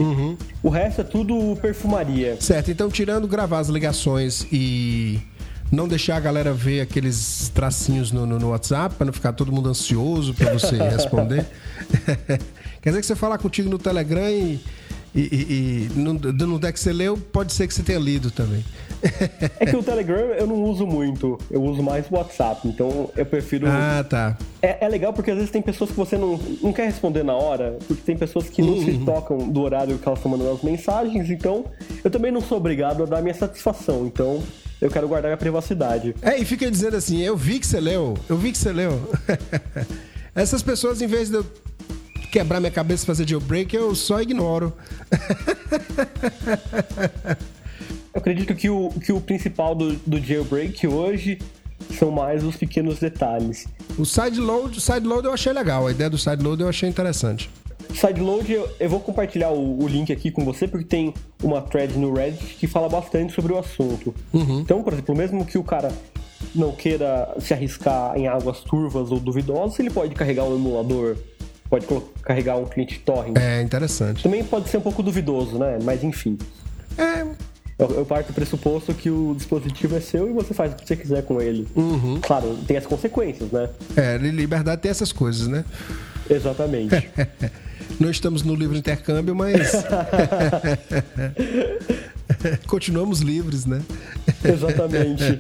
O resto é tudo perfumaria. Certo, então tirando gravar as ligações e não deixar a galera ver aqueles tracinhos no, no, no WhatsApp para não ficar todo mundo ansioso para você responder. Quer dizer que você falar contigo no Telegram e, e, e, e no, no deck que você leu, pode ser que você tenha lido também. É que o Telegram eu não uso muito, eu uso mais o WhatsApp, então eu prefiro. ah, tá. É, é legal porque às vezes tem pessoas que você não, não quer responder na hora, porque tem pessoas que não se tocam do horário que elas estão mandando as mensagens, então eu também não sou obrigado a dar minha satisfação, então eu quero guardar minha privacidade. É, e fica dizendo assim, eu vi que você leu, eu vi que você leu. Essas pessoas, em vez de eu quebrar minha cabeça e fazer jailbreak, eu só ignoro. Eu acredito que o, que o principal do, do jailbreak hoje são mais os pequenos detalhes. O sideload, o sideload eu achei legal, a ideia do sideload eu achei interessante. Sideload, eu, eu vou compartilhar o, o link aqui com você, porque tem uma thread no Reddit que fala bastante sobre o assunto. Então, por exemplo, mesmo que o cara não queira se arriscar em águas turvas ou duvidosas, ele pode carregar um emulador, pode carregar um cliente torrent. É interessante. Também pode ser um pouco duvidoso, né? Mas enfim. É, Eu, eu parto do pressuposto que o dispositivo é seu e você faz o que você quiser com ele. Claro, tem as consequências, né? é, liberdade tem essas coisas, né? Exatamente. Não estamos no livre intercâmbio, mas. Continuamos livres, né? Exatamente.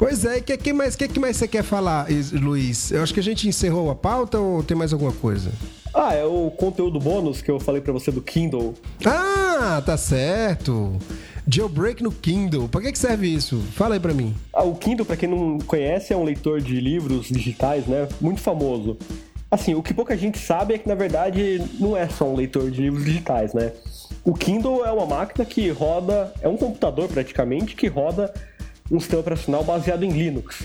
Pois é, o que, que, mais, que, que mais você quer falar, Luiz? Eu acho que a gente encerrou a pauta ou tem mais alguma coisa? Ah, é o conteúdo bônus que eu falei pra você do Kindle. Ah, tá certo. Jailbreak no Kindle. Pra que, que serve isso? Fala aí pra mim. Ah, o Kindle, pra quem não conhece, é um leitor de livros digitais, né? Muito famoso. Assim, o que pouca gente sabe é que, na verdade, não é só um leitor de livros digitais, né? O Kindle é uma máquina que roda, é um computador praticamente, que roda um sistema operacional baseado em Linux.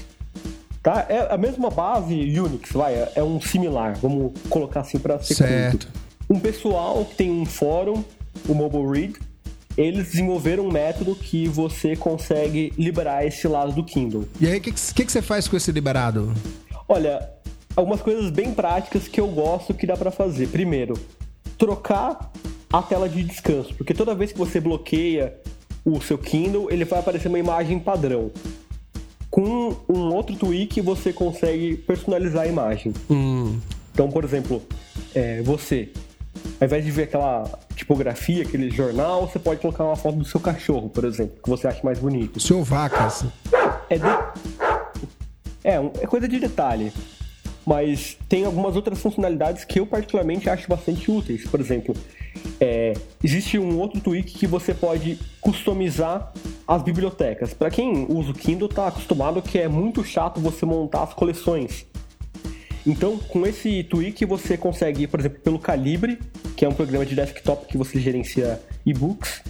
Tá? É a mesma base Unix, vai, é- é um similar, vamos colocar assim pra ser Certo. curto. Um pessoal que tem um fórum, o Mobile Read, eles desenvolveram um método que você consegue liberar esse lado do Kindle. E aí, o que, que, que você faz com esse liberado? Olha, algumas coisas bem práticas que eu gosto que dá pra fazer. Primeiro, trocar a tela de descanso, porque toda vez que você bloqueia o seu Kindle, ele vai aparecer uma imagem padrão. Com um outro tweak, você consegue personalizar a imagem. Hum, Então, por exemplo, é, você ao invés de ver aquela tipografia, aquele jornal, você pode colocar uma foto do seu cachorro, por exemplo, que você acha mais bonito. Seu vacas. É, de... é, é coisa de detalhe. Mas tem algumas outras funcionalidades que eu particularmente acho bastante úteis. Por exemplo, é, existe um outro tweak que você pode customizar as bibliotecas. Para quem usa o Kindle, está acostumado que é muito chato você montar as coleções. Então, com esse tweak, você consegue, por exemplo, pelo Calibre, que é um programa de desktop que você gerencia e-books.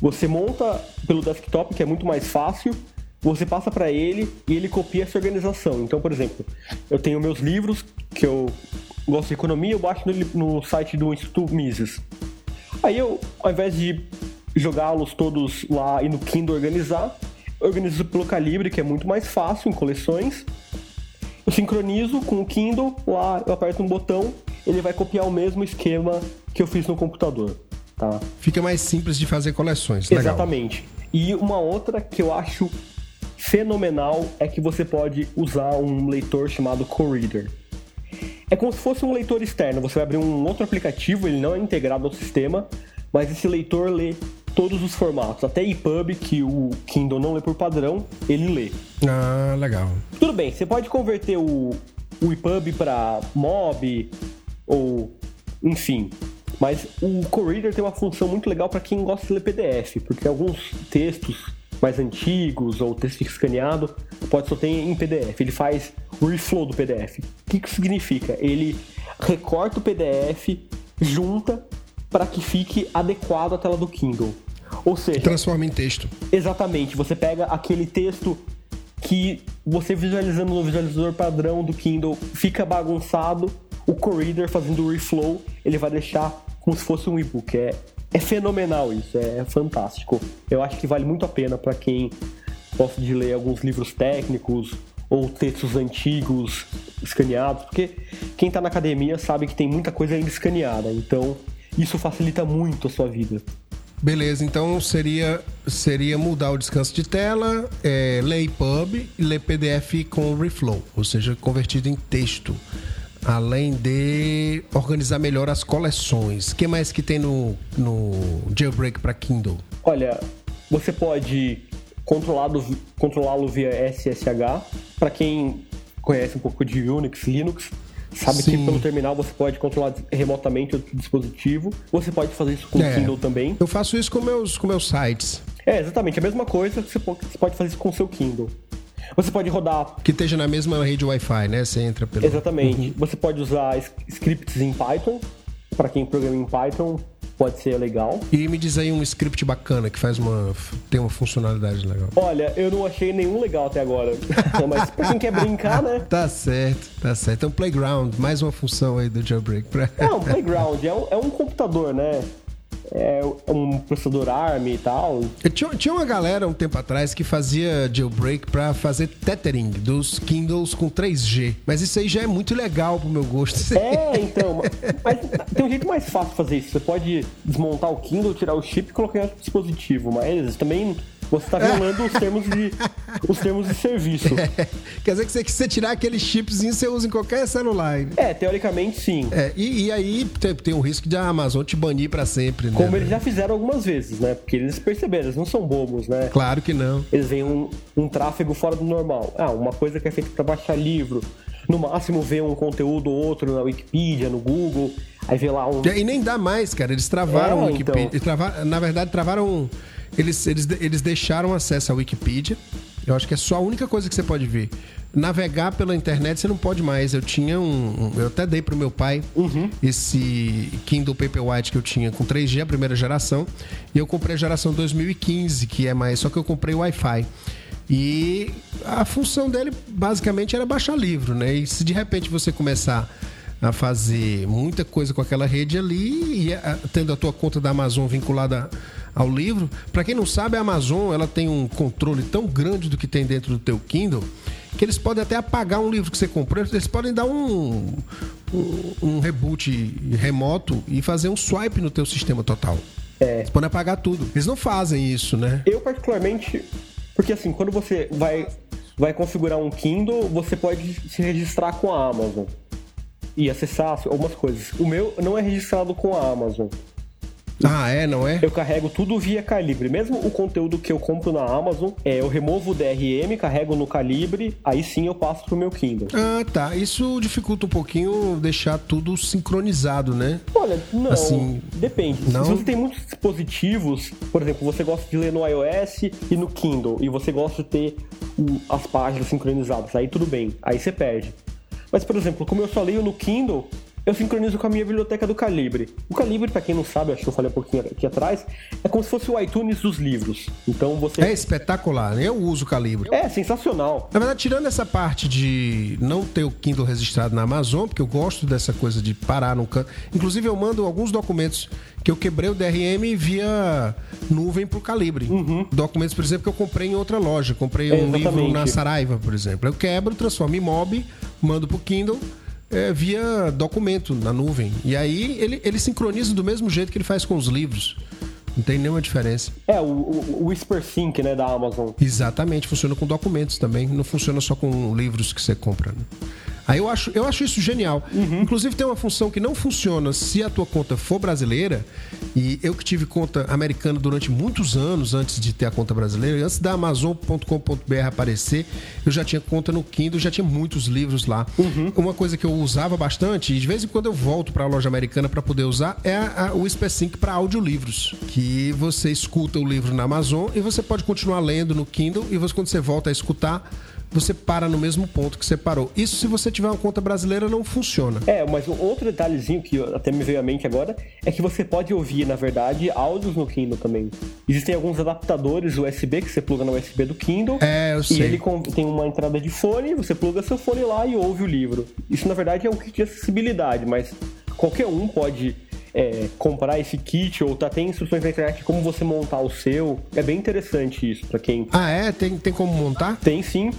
Você monta pelo desktop, que é muito mais fácil. Você passa para ele e ele copia essa organização. Então, por exemplo, eu tenho meus livros que eu gosto de economia, eu baixo no, no site do Instituto Mises. Aí eu, ao invés de jogá-los todos lá e no Kindle organizar, eu organizo pelo calibre, que é muito mais fácil em coleções. Eu sincronizo com o Kindle, lá eu aperto um botão, ele vai copiar o mesmo esquema que eu fiz no computador. Tá? Fica mais simples de fazer coleções. Legal. Exatamente. E uma outra que eu acho fenomenal é que você pode usar um leitor chamado CoReader. É como se fosse um leitor externo. Você vai abrir um outro aplicativo, ele não é integrado ao sistema, mas esse leitor lê todos os formatos, até EPUB, que o Kindle não lê por padrão, ele lê. Ah, legal. Tudo bem, você pode converter o, o EPUB para MOB ou enfim. Mas o CoReader tem uma função muito legal para quem gosta de ler PDF, porque alguns textos mais antigos ou texto escaneado, pode só ter em PDF. Ele faz o reflow do PDF. O que isso significa? Ele recorta o PDF, junta para que fique adequado à tela do Kindle. Ou seja, transforma em texto. Exatamente. Você pega aquele texto que você visualizando no visualizador padrão do Kindle fica bagunçado, o CoReader fazendo o reflow, ele vai deixar como se fosse um e-book. É, é fenomenal isso, é fantástico. Eu acho que vale muito a pena para quem gosta de ler alguns livros técnicos ou textos antigos escaneados, porque quem está na academia sabe que tem muita coisa ainda escaneada, então isso facilita muito a sua vida. Beleza, então seria, seria mudar o descanso de tela, é, ler EPUB e ler PDF com Reflow, ou seja, convertido em texto além de organizar melhor as coleções. O que mais que tem no, no Jailbreak para Kindle? Olha, você pode controlá-lo controlá via SSH. Para quem conhece um pouco de Unix, Linux, sabe Sim. que pelo terminal você pode controlar remotamente o dispositivo. Você pode fazer isso com o é, Kindle também. Eu faço isso com meus, com meus sites. É, exatamente. A mesma coisa, você pode fazer isso com o seu Kindle. Você pode rodar. Que esteja na mesma rede Wi-Fi, né? Você entra pelo. Exatamente. Uhum. Você pode usar scripts em Python. Para quem programa em Python, pode ser legal. E me diz aí um script bacana que faz uma. tem uma funcionalidade legal. Olha, eu não achei nenhum legal até agora. Mas pra quem quer brincar, né? Tá certo, tá certo. Então, Playground, mais uma função aí do jailbreak. Pra... Não, Playground é um, é um computador, né? É, um processador ARM e tal. Tinha, tinha uma galera um tempo atrás que fazia jailbreak para fazer tethering dos Kindles com 3G. Mas isso aí já é muito legal pro meu gosto. É, então. mas tem um jeito mais fácil de fazer isso. Você pode desmontar o Kindle, tirar o chip e colocar no dispositivo. Mas também você está violando os termos de, os termos de serviço. É, quer dizer que você, que você tirar aquele chipzinho, você usa em qualquer celular. Né? É, teoricamente sim. É, e, e, aí tem, tem um risco de a Amazon te banir para sempre, né? Como eles já fizeram algumas vezes, né? Porque eles perceberam, eles não são bobos, né? Claro que não. Eles veem um, um tráfego fora do normal. Ah, uma coisa que é feita para baixar livro, no máximo ver um conteúdo ou outro na Wikipedia, no Google, aí vê lá um. E nem dá mais, cara. Eles travaram é, Wikipedia. Então... Trava... Na verdade, travaram eles, eles, eles deixaram acesso à Wikipedia. Eu acho que é só a única coisa que você pode ver. Navegar pela internet você não pode mais. Eu tinha um. eu até dei pro meu pai uhum. esse Kindle Paperwhite que eu tinha com 3G, a primeira geração. E eu comprei a geração 2015, que é mais. Só que eu comprei Wi-Fi. E a função dele basicamente era baixar livro, né? E se de repente você começar a fazer muita coisa com aquela rede ali, e a, tendo a tua conta da Amazon vinculada ao livro. Para quem não sabe, a Amazon ela tem um controle tão grande do que tem dentro do teu Kindle que eles podem até apagar um livro que você comprou, eles podem dar um, um, um reboot remoto e fazer um swipe no teu sistema total. É. Eles podem apagar tudo. Eles não fazem isso, né? Eu particularmente, porque assim, quando você vai vai configurar um Kindle, você pode se registrar com a Amazon. e acessar algumas coisas. O meu não é registrado com a Amazon. Ah, é, não é? Eu carrego tudo via Calibre. Mesmo o conteúdo que eu compro na Amazon, é, eu removo o DRM, carrego no Calibre, aí sim eu passo pro meu Kindle. Ah, tá. Isso dificulta um pouquinho deixar tudo sincronizado, né? Olha, não. Assim, depende. Não? Se você tem muitos dispositivos, por exemplo, você gosta de ler no iOS e no Kindle, e você gosta de ter as páginas sincronizadas, aí tudo bem. Aí você perde. Mas, por exemplo, como eu só leio no Kindle, eu sincronizo com a minha biblioteca do Calibre. O Calibre, para quem não sabe, acho que eu falei um pouquinho aqui atrás, é como se fosse o iTunes dos livros. Então você. É espetacular, eu uso o Calibre. É, sensacional. Na verdade, tirando essa parte de não ter o Kindle registrado na Amazon, porque eu gosto dessa coisa de parar no canto. Inclusive, eu mando alguns documentos que eu quebrei o DRM via nuvem pro Calibre. Uhum. Documentos, por exemplo, que eu comprei em outra loja. Comprei um livro na Saraiva, por exemplo. Eu quebro, transformo em MOB, mando pro Kindle é, via documento na nuvem. E aí ele, ele sincroniza do mesmo jeito que ele faz com os livros. Não tem nenhuma diferença. É, o, o, Whisper Sync, né, da Amazon. Exatamente, funciona com documentos também. Não funciona só com livros que você compra. Né? Aí eu acho, eu acho isso genial. Uhum. Inclusive tem uma função que não funciona se a tua conta for brasileira. E eu que tive conta americana durante muitos anos antes de ter a conta brasileira, antes da Amazon.com.br aparecer, eu já tinha conta no Kindle, já tinha muitos livros lá. Uhum. Uma coisa que eu usava bastante, e de vez em quando eu volto para a loja americana para poder usar, é a, a, o SpaceSync para audiolivros. Que você escuta o livro na Amazon e você pode continuar lendo no Kindle, e você, quando você volta a escutar, você para no mesmo ponto que você parou. Isso se você tiver uma conta brasileira não funciona. É, mas um outro detalhezinho que até me veio à mente agora é que você pode ouvir, na verdade, áudios no Kindle também. Existem alguns adaptadores USB que você pluga no USB do Kindle. É, eu sei. E ele tem uma entrada de fone, você pluga seu fone lá e ouve o livro. Isso, na verdade, é um kit de acessibilidade, mas qualquer um pode é, comprar esse kit ou tá tem instruções na internet de como você montar o seu. É bem interessante isso para quem. Ah, é? Tem, tem como montar? Tem sim.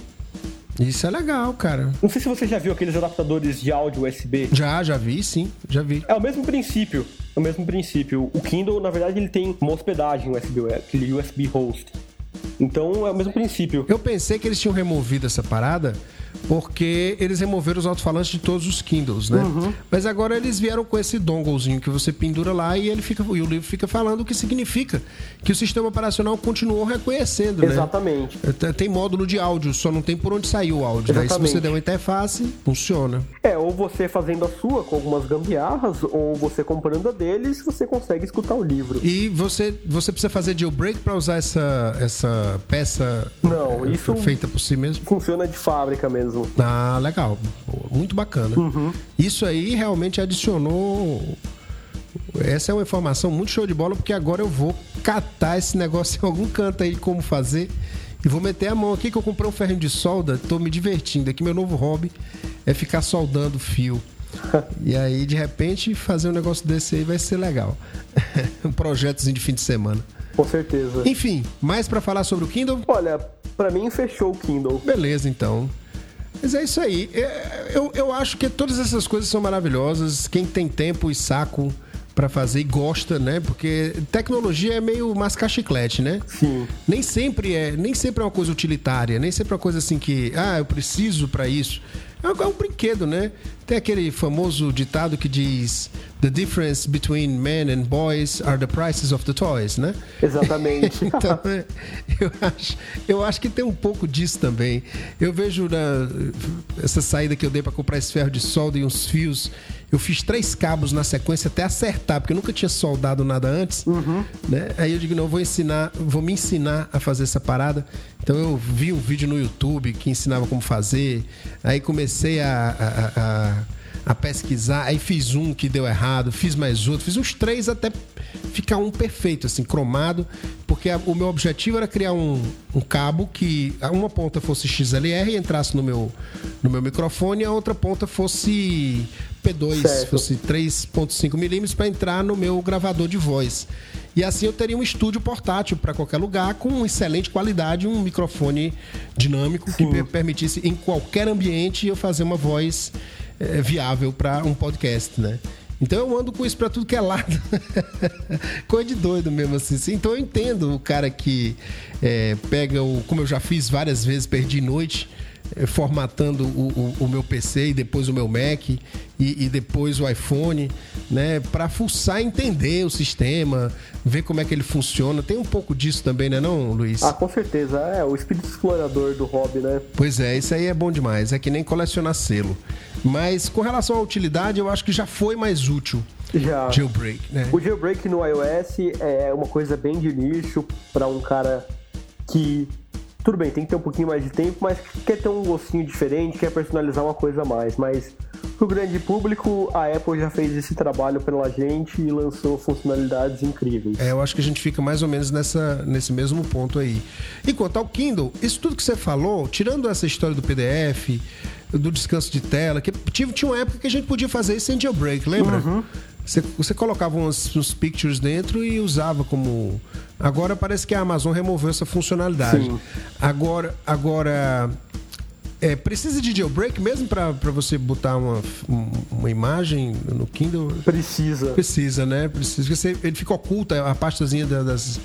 Isso é legal, cara. Não sei se você já viu aqueles adaptadores de áudio USB. Já, já vi, sim, já vi. É o mesmo princípio. É o mesmo princípio. O Kindle, na verdade, ele tem uma hospedagem USB, aquele USB host. Então é o mesmo princípio. Eu pensei que eles tinham removido essa parada porque eles removeram os alto-falantes de todos os Kindles, né? Uhum. Mas agora eles vieram com esse donglezinho que você pendura lá e ele fica e o livro fica falando o que significa que o sistema operacional continuou reconhecendo, né? Exatamente. né? Tem módulo de áudio, só não tem por onde sair o áudio. Aí se você der uma interface, funciona. É, ou você fazendo a sua com algumas gambiarras, ou você comprando a deles, você consegue escutar o livro. E você, você precisa fazer jailbreak para usar essa, essa peça não, isso feita por si mesmo? Funciona de fábrica mesmo mesmo. Ah, legal. Muito bacana. Uhum. Isso aí realmente adicionou. Essa é uma informação muito show de bola, porque agora eu vou catar esse negócio em algum canto aí como fazer. E vou meter a mão aqui que eu comprei um ferrinho de solda, tô me divertindo. Aqui meu novo hobby é ficar soldando fio. e aí, de repente, fazer um negócio desse aí vai ser legal. um projetozinho de fim de semana. Com certeza. Enfim, mais para falar sobre o Kindle? Olha, para mim fechou o Kindle. Beleza, então. Mas é isso aí. É, eu, eu acho que todas essas coisas são maravilhosas. Quem tem tempo e saco para fazer e gosta, né? Porque tecnologia é meio mascar chiclete, né? Sim. Nem sempre é, nem sempre é uma coisa utilitária, nem sempre é uma coisa assim que, ah, eu preciso para isso. É um, é um brinquedo, né? Tem aquele famoso ditado que diz The difference between men and boys are the prices of the toys, né? Exatamente. então, eu acho, eu acho que tem um pouco disso também. Eu vejo na, essa saída que eu dei para comprar esse ferro de solda e uns fios. Eu fiz três cabos na sequência até acertar, porque eu nunca tinha soldado nada antes. Uhum. Né? Aí eu digo, não, vou ensinar, vou me ensinar a fazer essa parada. Então eu vi um vídeo no YouTube que ensinava como fazer. Aí comecei a, a, a a pesquisar, aí fiz um que deu errado, fiz mais outro, fiz uns três até ficar um perfeito, assim, cromado, porque a, o meu objetivo era criar um, um, cabo que uma ponta fosse XLR e entrasse no meu, no meu microfone e a outra ponta fosse P2, certo. fosse 3.5 milímetros para entrar no meu gravador de voz. E assim eu teria um estúdio portátil para qualquer lugar com excelente qualidade, um microfone dinâmico Sim. que me permitisse em qualquer ambiente eu fazer uma voz é, viável para um podcast, né? Então eu ando com isso para tudo que é lado. Coisa de doido mesmo assim. Então eu entendo o cara que é, pega o. Como eu já fiz várias vezes, perdi noite. Eh, formatando o, o, o, meu PC e depois o meu Mac e, e depois o iPhone, né? Para fuçar entender o sistema, ver como é que ele funciona. Tem um pouco disso também, né, não, Luiz? Ah, com certeza. É o espírito explorador do hobby, né? Pois é, isso aí é bom demais. É que nem colecionar selo. Mas com relação à utilidade, eu acho que já foi mais útil. Já. Jailbreak, né? O jailbreak no iOS é uma coisa bem de nicho para um cara que tudo bem, tem que ter um pouquinho mais de tempo, mas quer ter um gostinho diferente, quer personalizar uma coisa a mais. Mas pro grande público, a Apple já fez esse trabalho pela gente e lançou funcionalidades incríveis. É, eu acho que a gente fica mais ou menos nessa, nesse mesmo ponto aí. E quanto ao Kindle, isso tudo que você falou, tirando essa história do PDF, do descanso de tela, que tinha uma época que a gente podia fazer isso sem jailbreak, lembra? Uhum. Você, você colocava uns, uns, pictures dentro e usava como. Agora parece que a Amazon removeu essa funcionalidade. Sim. Agora, agora é, precisa de jailbreak mesmo para você botar uma, uma imagem no Kindle? Precisa. Precisa, né? Precisa. Você, ele fica oculta, a pastazinha das,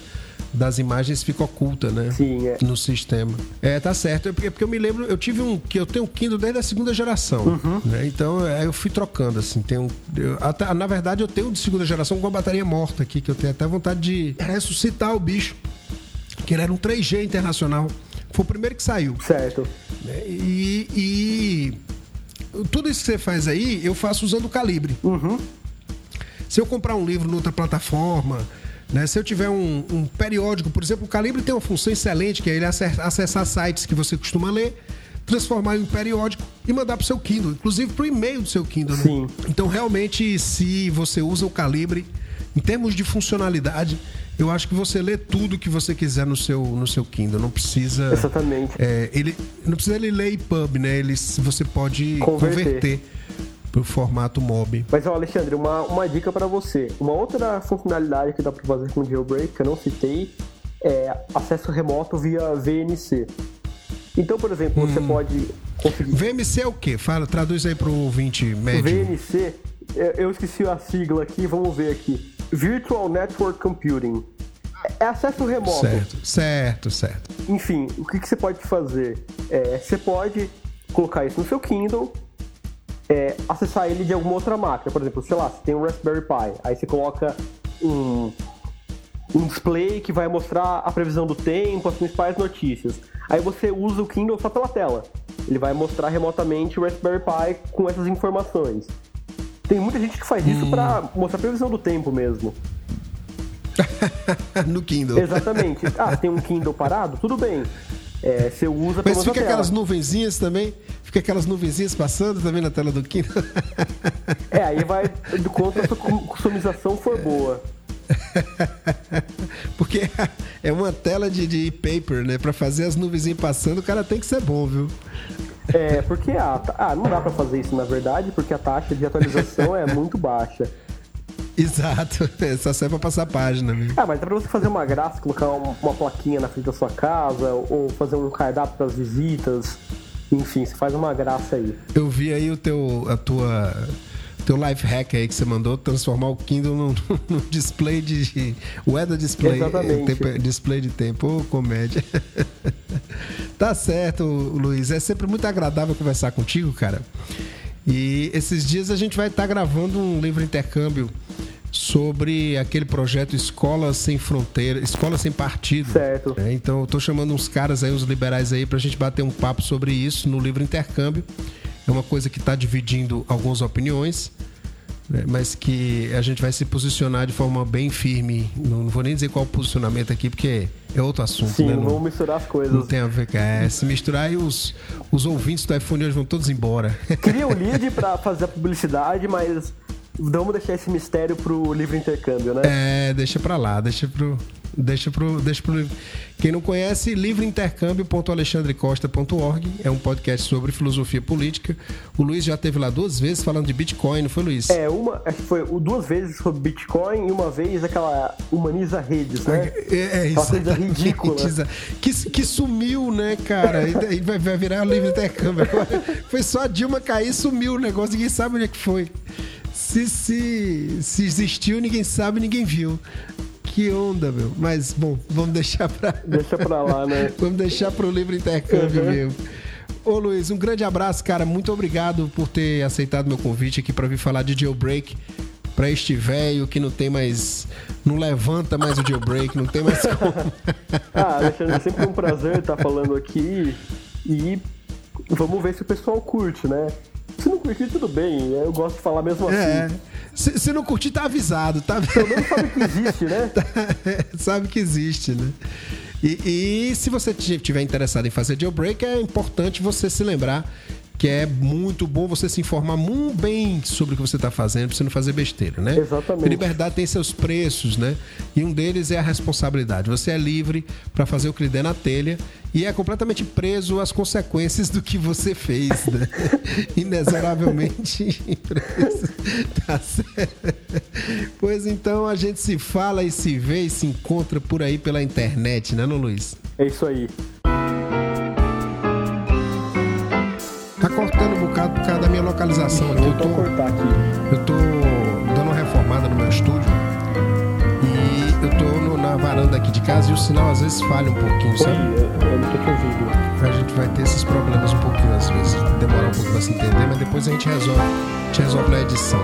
das imagens fica oculta, né? Sim, é. No sistema. É, tá certo. É porque, porque eu me lembro, eu tive um. que eu tenho um Kindle desde a segunda geração. Uhum. Né? Então é, eu fui trocando, assim. Tenho, eu, até, na verdade, eu tenho um de segunda geração com a bateria morta aqui, que eu tenho até vontade de ressuscitar o bicho. Que ele era um 3G internacional. Foi o primeiro que saiu. Certo. Né? E, e tudo isso que você faz aí, eu faço usando o calibre. Uhum. Se eu comprar um livro noutra plataforma, né? Se eu tiver um, um, periódico, por exemplo, o Calibre tem uma função excelente, que é ele acessar sites que você costuma ler, transformar em periódico e mandar para o seu Kindle, inclusive para o e-mail do seu Kindle. Né? Então, realmente, se você usa o Calibre, em termos de funcionalidade, eu acho que você lê tudo que você quiser no seu, no seu Kindle. Não precisa. Exatamente. É, ele, não precisa ele ler EPUB, né? Ele, você pode converter. converter pro formato MOB. Mas, ó, Alexandre, uma, uma dica para você. Uma outra funcionalidade que dá para fazer com o Jailbreak, que eu não citei, é acesso remoto via VNC. Então, por exemplo, hum. você pode conseguir... VNC é o quê? Fala, traduz aí pro ouvinte médio. VNC, é, eu esqueci a sigla aqui, vamos ver aqui. Virtual Network Computing. É acesso remoto. Certo, certo, certo. Enfim, o que, que você pode fazer? É, você pode colocar isso no seu Kindle é, acessar ele de alguma outra máquina. Por exemplo, sei lá, você tem um Raspberry Pi, aí você coloca um, um display que vai mostrar a previsão do tempo, as principais notícias. Aí você usa o Kindle só pela tela. Ele vai mostrar remotamente o Raspberry Pi com essas informações. Tem muita gente que faz isso hum. para mostrar a previsão do tempo mesmo. no Kindle. Exatamente. Ah, tem um Kindle parado? Tudo bem. É, você usa Mas fica aquelas nuvenzinhas também? Fica aquelas nuvenzinhas passando também na tela do Kindle? É, aí vai do quanto a sua customização for boa. Porque é uma tela de, de paper, né? Pra fazer as nuvenzinhas passando, o cara tem que ser bom, viu? É, porque a, ah, não dá pra fazer isso na verdade, porque a taxa de atualização é muito baixa. Exato, só serve pra passar a página mesmo. Ah, mas dá pra você fazer uma graça, colocar uma, uma plaquinha na frente da sua casa, ou fazer um cardápio para as visitas. Enfim, você faz uma graça aí. Eu vi aí o teu, a tua teu life hack aí que você mandou transformar o Kindle num, num display de weather display, Exatamente. Tempo, display de tempo, oh, comédia. tá certo, Luiz, é sempre muito agradável conversar contigo, cara. E esses dias a gente vai estar tá gravando um livro intercâmbio sobre aquele projeto Escola Sem Fronteira, Escola Sem Partido. Certo. É, então eu tô chamando uns caras aí, uns liberais aí, pra gente bater um papo sobre isso no livro Intercâmbio. É uma coisa que está dividindo algumas opiniões né? mas que a gente vai se posicionar de forma bem firme. Não, não, vou nem dizer qual o posicionamento aqui, porque é outro assunto. Sim, né? não vamos misturar as coisas. Não tem a ver com é, se misturar e os, os ouvintes do iPhone hoje vão todos embora. Queria o lead para fazer a publicidade, mas vamos deixar esse mistério pro livre intercâmbio, né? É, deixa para lá, deixa pro Deixa pro, deixa pro Quem não conhece, livreintercâmbio.alexandrecosta.org é um podcast sobre filosofia política. O Luiz já teve lá duas vezes falando de Bitcoin, não foi, Luiz? É, uma, acho que foi duas vezes sobre Bitcoin e uma vez aquela humaniza redes, né? É, é isso. coisa ridícula. Que, que sumiu, né, cara? E vai, vai virar o livre intercâmbio. Foi só a Dilma cair sumiu o negócio, ninguém sabe onde é que foi. Se, se, se existiu, ninguém sabe, ninguém viu. Que onda, meu. Mas, bom, vamos deixar pra. Deixa pra lá, né? vamos deixar pro livre intercâmbio uhum. mesmo. Ô, Luiz, um grande abraço, cara. Muito obrigado por ter aceitado meu convite aqui para vir falar de jailbreak para este velho que não tem mais. não levanta mais o jailbreak, não tem mais como. ah, Alexandre, é sempre um prazer estar falando aqui e vamos ver se o pessoal curte, né? Se não curtir, tudo bem. Eu gosto de falar mesmo é. assim. Se, se, não curtir, tá avisado, tá? Pelo menos sabe que existe, né? sabe que existe, né? E, e se você estiver interessado em fazer jailbreak, é importante você se lembrar que é muito bom você se informar muito bem sobre o que você está fazendo, para você não fazer besteira, né? Exatamente. A liberdade tem seus preços, né? E um deles é a responsabilidade. Você é livre para fazer o que lhe der na telha e é completamente preso às consequências do que você fez, né? Inexoravelmente preso. Tá certo? Pois então a gente se fala e se vê e se encontra por aí pela internet, né, não, Luiz? É isso aí. Tá cortando um bocado por causa da minha localização aqui. Eu tô, cortar aqui. Eu tô dando uma reformada no meu estúdio. E eu tô no, na varanda aqui de casa e o sinal às vezes falha um pouquinho, sabe? Oi, eu não tô te ouvindo. A gente vai ter esses problemas um pouquinho às vezes. Demorar um pouco pra se entender, mas depois a gente resolve. A gente resolve na edição.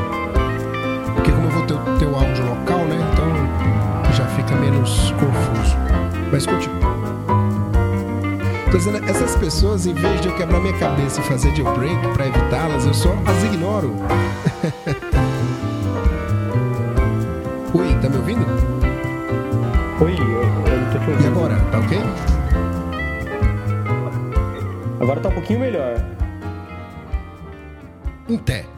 Porque como eu vou ter o teu áudio local, né? Então já fica menos confuso. Mas continua. Tô dizendo, essas pessoas, em vez de eu quebrar minha cabeça e fazer jailbreak para evitá-las, eu só as ignoro. Oi, tá me ouvindo? Oi, eu, eu não tô te ouvindo. E agora, tá ok? Agora tá um pouquinho melhor. Em té.